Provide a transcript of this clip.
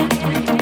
it.